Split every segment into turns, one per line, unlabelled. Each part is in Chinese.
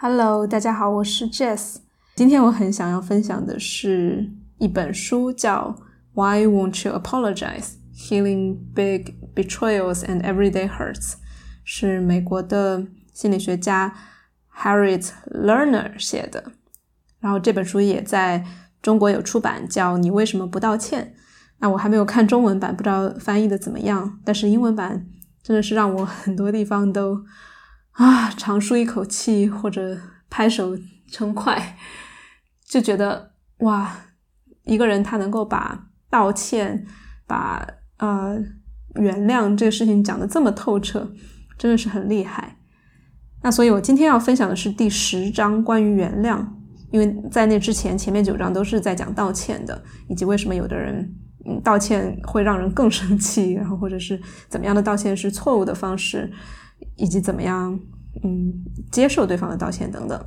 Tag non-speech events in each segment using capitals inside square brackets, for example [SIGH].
Hello，大家好，我是 Jess。今天我很想要分享的是一本书，叫《Why Won't You Apologize: Healing Big Betrayals and Everyday Hurts》，是美国的心理学家 Harriet Lerner 写的。然后这本书也在中国有出版，叫《你为什么不道歉》。那我还没有看中文版，不知道翻译的怎么样。但是英文版真的是让我很多地方都。啊，长舒一口气或者拍手称快，就觉得哇，一个人他能够把道歉、把呃原谅这个事情讲的这么透彻，真的是很厉害。那所以，我今天要分享的是第十章关于原谅，因为在那之前前面九章都是在讲道歉的，以及为什么有的人嗯道歉会让人更生气，然后或者是怎么样的道歉是错误的方式。以及怎么样，嗯，接受对方的道歉等等，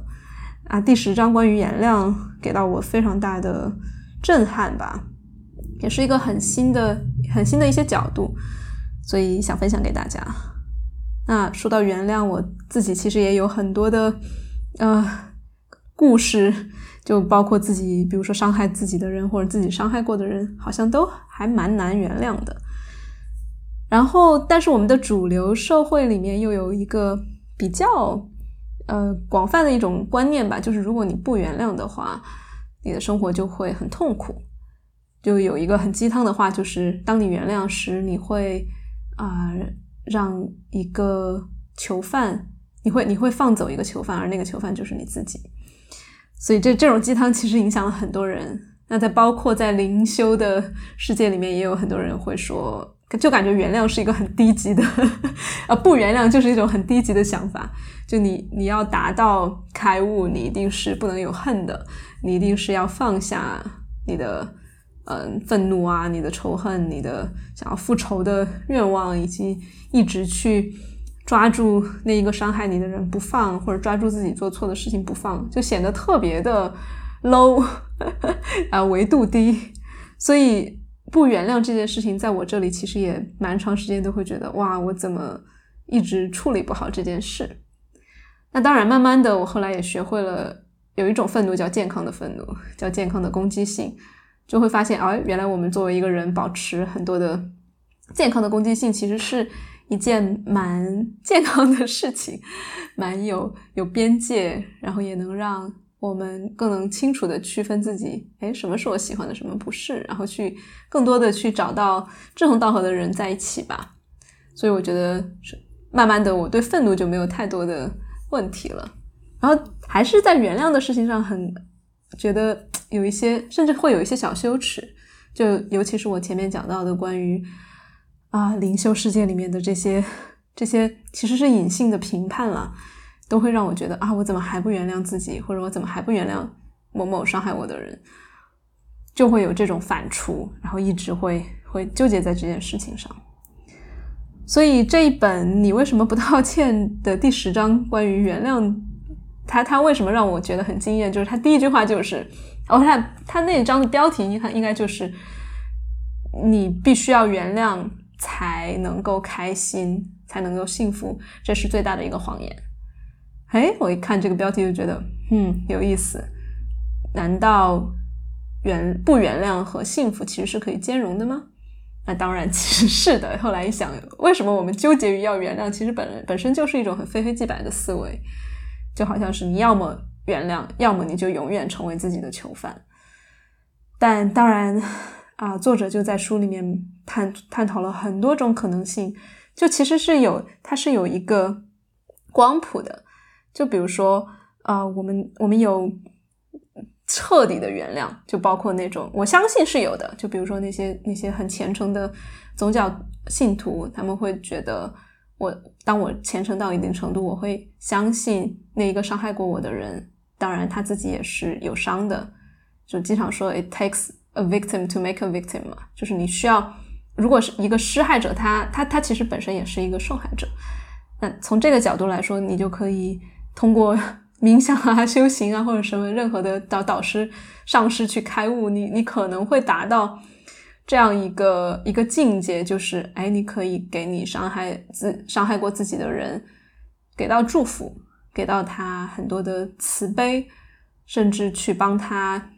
啊，第十章关于原谅给到我非常大的震撼吧，也是一个很新的、很新的一些角度，所以想分享给大家。那说到原谅，我自己其实也有很多的呃故事，就包括自己，比如说伤害自己的人或者自己伤害过的人，好像都还蛮难原谅的。然后，但是我们的主流社会里面又有一个比较呃广泛的一种观念吧，就是如果你不原谅的话，你的生活就会很痛苦。就有一个很鸡汤的话，就是当你原谅时，你会啊让一个囚犯，你会 [LAUGHS] 你会放走一个囚犯，而那个囚犯就是你自己。所以这这种鸡汤其实影响了很多人。那在包括在灵修的世界里面，也有很多人会说。就感觉原谅是一个很低级的，[LAUGHS] 呃，不原谅就是一种很低级的想法。就你你要达到开悟，你一定是不能有恨的，你一定是要放下你的嗯愤怒啊，你的仇恨，你的想要复仇的愿望，以及一直去抓住那一个伤害你的人不放，或者抓住自己做错的事情不放，就显得特别的 low 啊，[LAUGHS] 维度低，所以。不原谅这件事情，在我这里其实也蛮长时间都会觉得，哇，我怎么一直处理不好这件事？那当然，慢慢的，我后来也学会了有一种愤怒叫健康的愤怒，叫健康的攻击性，就会发现，哦，原来我们作为一个人，保持很多的健康的攻击性，其实是一件蛮健康的事情，蛮有有边界，然后也能让。我们更能清楚的区分自己，哎，什么是我喜欢的，什么不是，然后去更多的去找到志同道合的人在一起吧。所以我觉得是，慢慢的，我对愤怒就没有太多的问题了。然后还是在原谅的事情上，很觉得有一些，甚至会有一些小羞耻。就尤其是我前面讲到的关于啊灵修世界里面的这些这些，其实是隐性的评判了。都会让我觉得啊，我怎么还不原谅自己，或者我怎么还不原谅某某伤害我的人，就会有这种反刍，然后一直会会纠结在这件事情上。所以这一本你为什么不道歉的第十章关于原谅，他他为什么让我觉得很惊艳？就是他第一句话就是，哦，他他那一章的标题应该应该就是你必须要原谅才能够开心，才能够幸福，这是最大的一个谎言。哎，我一看这个标题就觉得，嗯，有意思。难道原不原谅和幸福其实是可以兼容的吗？那当然，其实是的。后来一想，为什么我们纠结于要原谅？其实本本身就是一种很非黑即白的思维，就好像是你要么原谅，要么你就永远成为自己的囚犯。但当然啊，作者就在书里面探探讨了很多种可能性，就其实是有，它是有一个光谱的。就比如说，呃，我们我们有彻底的原谅，就包括那种我相信是有的。就比如说那些那些很虔诚的宗教信徒，他们会觉得，我当我虔诚到一定程度，我会相信那一个伤害过我的人，当然他自己也是有伤的。就经常说，it takes a victim to make a victim 嘛，就是你需要，如果是一个施害者，他他他其实本身也是一个受害者。那从这个角度来说，你就可以。通过 [LAUGHS] 冥想啊、修行啊，或者什么任何的导导师、上师去开悟，你你可能会达到这样一个一个境界，就是哎，你可以给你伤害自伤害过自己的人给到祝福，给到他很多的慈悲，甚至去帮他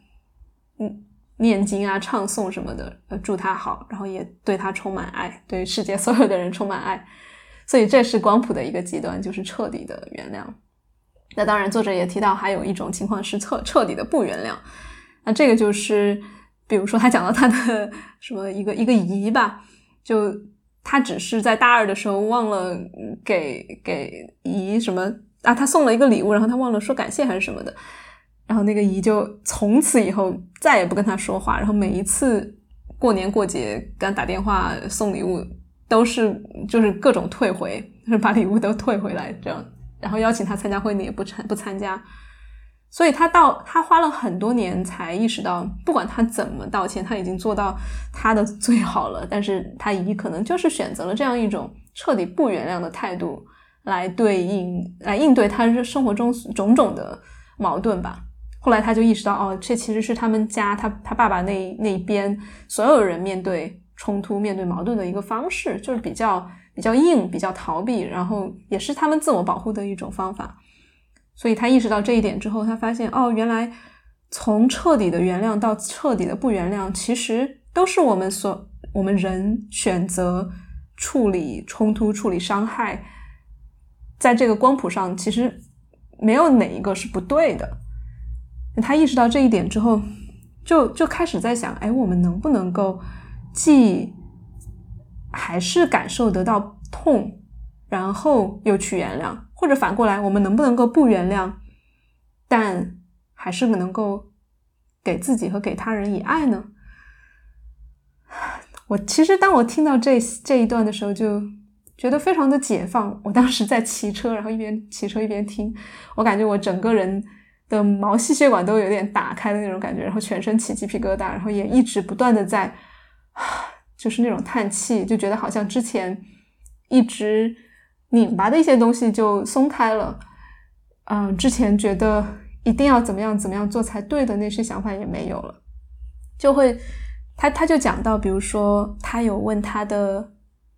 嗯念经啊、唱诵什么的，呃，祝他好，然后也对他充满爱，对世界所有的人充满爱。所以这是光谱的一个极端，就是彻底的原谅。那当然，作者也提到还有一种情况是彻彻底的不原谅。那这个就是，比如说他讲到他的什么一个一个姨吧，就他只是在大二的时候忘了给给姨什么啊，他送了一个礼物，然后他忘了说感谢还是什么的，然后那个姨就从此以后再也不跟他说话，然后每一次过年过节给他打电话送礼物。都是就是各种退回，就是把礼物都退回来这样，然后邀请他参加婚礼也不参不参加，所以他到他花了很多年才意识到，不管他怎么道歉，他已经做到他的最好了，但是他姨可能就是选择了这样一种彻底不原谅的态度来对应来应对他生活中种种的矛盾吧。后来他就意识到，哦，这其实是他们家他他爸爸那那边所有人面对。冲突面对矛盾的一个方式，就是比较比较硬，比较逃避，然后也是他们自我保护的一种方法。所以他意识到这一点之后，他发现哦，原来从彻底的原谅到彻底的不原谅，其实都是我们所我们人选择处理冲突、处理伤害，在这个光谱上，其实没有哪一个是不对的。他意识到这一点之后，就就开始在想，哎，我们能不能够？既还是感受得到痛，然后又去原谅，或者反过来，我们能不能够不原谅，但还是能够给自己和给他人以爱呢？[SIGHS] 我其实当我听到这这一段的时候，就觉得非常的解放。我当时在骑车，然后一边骑车一边听，我感觉我整个人的毛细血管都有点打开的那种感觉，然后全身起鸡皮疙瘩，然后也一直不断的在。就是那种叹气，就觉得好像之前一直拧巴的一些东西就松开了。嗯，之前觉得一定要怎么样怎么样做才对的那些想法也没有了。就会他他就讲到，比如说他有问他的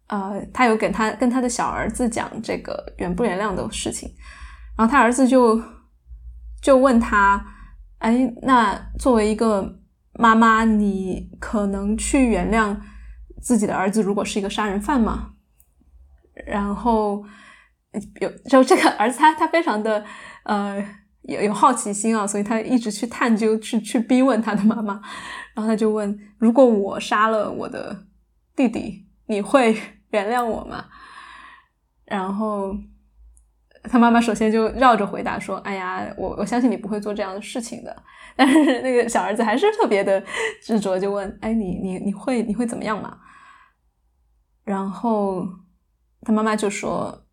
呃，他有给他跟他的小儿子讲这个原不原谅的事情，然后他儿子就就问他，哎，那作为一个。妈妈，你可能去原谅自己的儿子，如果是一个杀人犯嘛？然后有就这个儿子，他他非常的呃有有好奇心啊，所以他一直去探究，去去逼问他的妈妈。然后他就问：如果我杀了我的弟弟，你会原谅我吗？然后。他妈妈首先就绕着回答说：“哎呀，我我相信你不会做这样的事情的。”但是那个小儿子还是特别的执着，就问：“哎，你你你会你会怎么样嘛？”然后他妈妈就说：“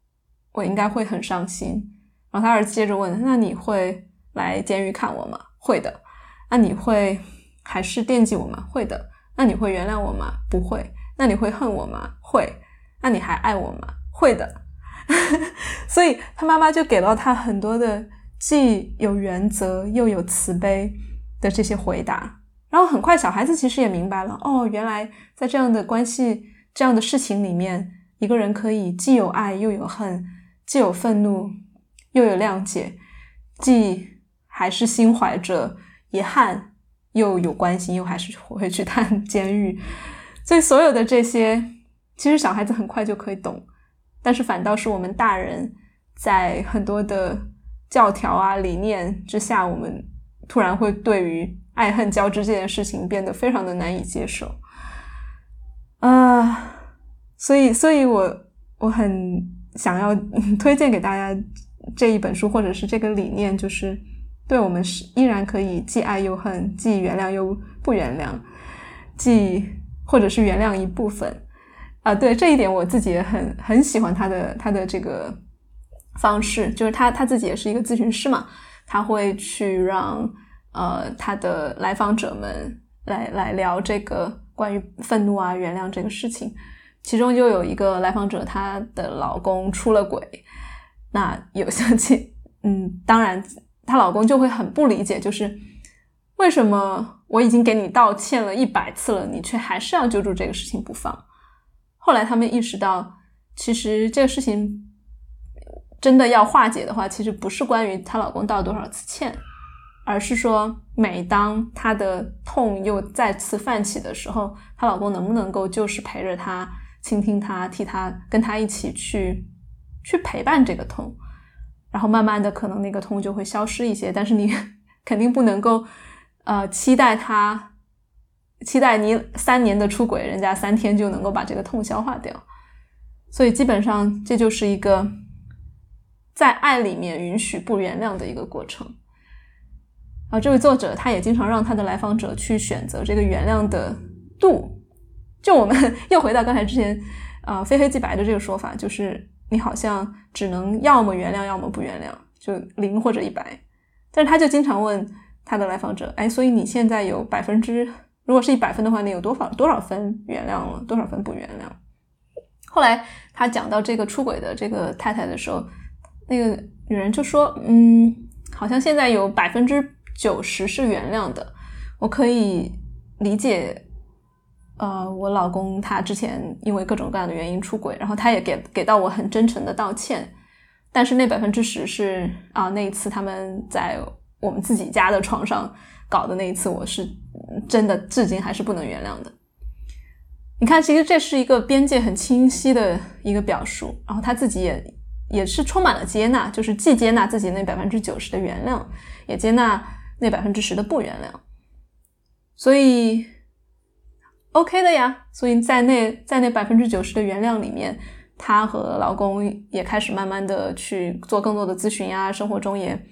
我应该会很伤心。”然后他儿子接着问：“那你会来监狱看我吗？”“会的。”“那你会还是惦记我吗？”“会的。”“那你会原谅我吗？”“不会。”“那你会恨我吗？”“会。”“那你还爱我吗？”“会的。[LAUGHS] ”所以他妈妈就给了他很多的既有原则又有慈悲的这些回答，然后很快小孩子其实也明白了，哦，原来在这样的关系、这样的事情里面，一个人可以既有爱又有恨，既有愤怒又有谅解，既还是心怀着遗憾，又有关心，又还是会去探 [LAUGHS] 监狱。所以所有的这些，其实小孩子很快就可以懂。但是反倒是我们大人，在很多的教条啊理念之下，我们突然会对于爱恨交织这件事情变得非常的难以接受啊！所以，所以我我很想要 [LAUGHS] 推荐给大家这一本书，或者是这个理念，就是对我们是依然可以既爱又恨，既原谅又不原谅，既或者是原谅一部分。啊，对这一点我自己也很很喜欢他的他的这个方式，就是他他自己也是一个咨询师嘛，他会去让呃他的来访者们来来聊这个关于愤怒啊、原谅这个事情，其中就有一个来访者，她的老公出了轨，那有相亲，嗯，当然她老公就会很不理解，就是为什么我已经给你道歉了一百次了，你却还是要揪住这个事情不放。后来他们意识到，其实这个事情真的要化解的话，其实不是关于她老公道多少次歉，而是说每当她的痛又再次泛起的时候，她老公能不能够就是陪着她，倾听她，替她跟她一起去去陪伴这个痛，然后慢慢的可能那个痛就会消失一些，但是你 [LAUGHS] 肯定不能够呃期待他。期待你三年的出轨，人家三天就能够把这个痛消化掉，所以基本上这就是一个在爱里面允许不原谅的一个过程。啊，这位作者他也经常让他的来访者去选择这个原谅的度。就我们 [LAUGHS] 又回到刚才之前啊非黑即白的这个说法，就是你好像只能要么原谅，要么不原谅，就零或者一百。但是他就经常问他的来访者，哎，所以你现在有百分之。如果是一百分的话，你有多少多少分原谅了，多少分不原谅？后来他讲到这个出轨的这个太太的时候，那个女人就说：“嗯，好像现在有百分之九十是原谅的，我可以理解。呃，我老公他之前因为各种各样的原因出轨，然后他也给给到我很真诚的道歉，但是那百分之十是啊，那一次他们在我们自己家的床上。”搞的那一次，我是真的至今还是不能原谅的。你看，其实这是一个边界很清晰的一个表述，然后他自己也也是充满了接纳，就是既接纳自己那百分之九十的原谅，也接纳那百分之十的不原谅，所以 OK 的呀。所以在那在那百分之九十的原谅里面，她和老公也开始慢慢的去做更多的咨询呀，生活中也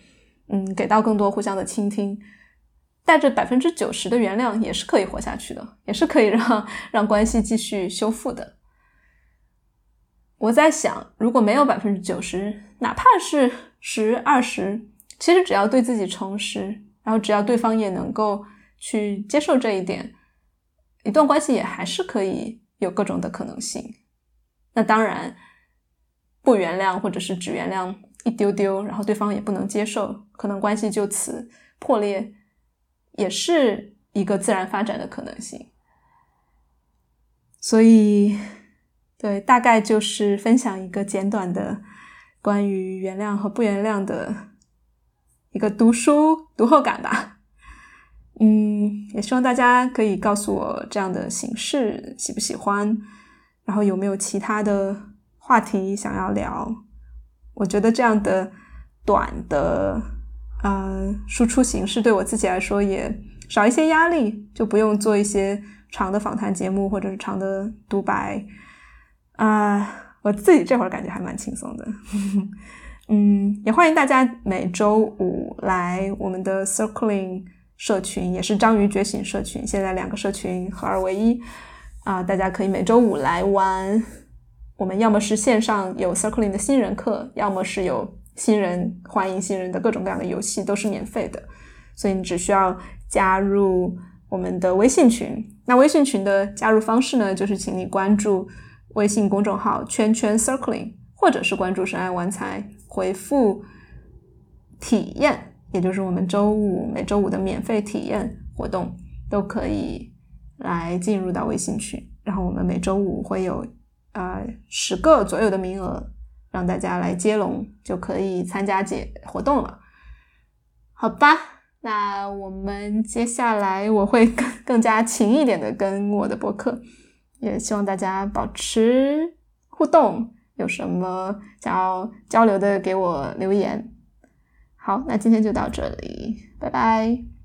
嗯给到更多互相的倾听。带着百分之九十的原谅也是可以活下去的，也是可以让让关系继续修复的。我在想，如果没有百分之九十，哪怕是十、二十，其实只要对自己诚实，然后只要对方也能够去接受这一点，一段关系也还是可以有各种的可能性。那当然，不原谅或者是只原谅一丢丢，然后对方也不能接受，可能关系就此破裂。也是一个自然发展的可能性，所以，对，大概就是分享一个简短的关于原谅和不原谅的一个读书读后感吧。嗯，也希望大家可以告诉我这样的形式喜不喜欢，然后有没有其他的话题想要聊。我觉得这样的短的。呃，输出形式对我自己来说也少一些压力，就不用做一些长的访谈节目或者是长的独白啊。我自己这会儿感觉还蛮轻松的，嗯，也欢迎大家每周五来我们的 Circling 社群，也是章鱼觉醒社群，现在两个社群合二为一啊。大家可以每周五来玩，我们要么是线上有 Circling 的新人课，要么是有。新人欢迎新人的各种各样的游戏都是免费的，所以你只需要加入我们的微信群。那微信群的加入方式呢，就是请你关注微信公众号“圈圈 Circling”，或者是关注“深爱玩财”，回复“体验”，也就是我们周五每周五的免费体验活动，都可以来进入到微信群。然后我们每周五会有呃十个左右的名额。让大家来接龙就可以参加解活动了，好吧？那我们接下来我会更更加勤一点的跟我的博客，也希望大家保持互动，有什么想要交流的给我留言。好，那今天就到这里，拜拜。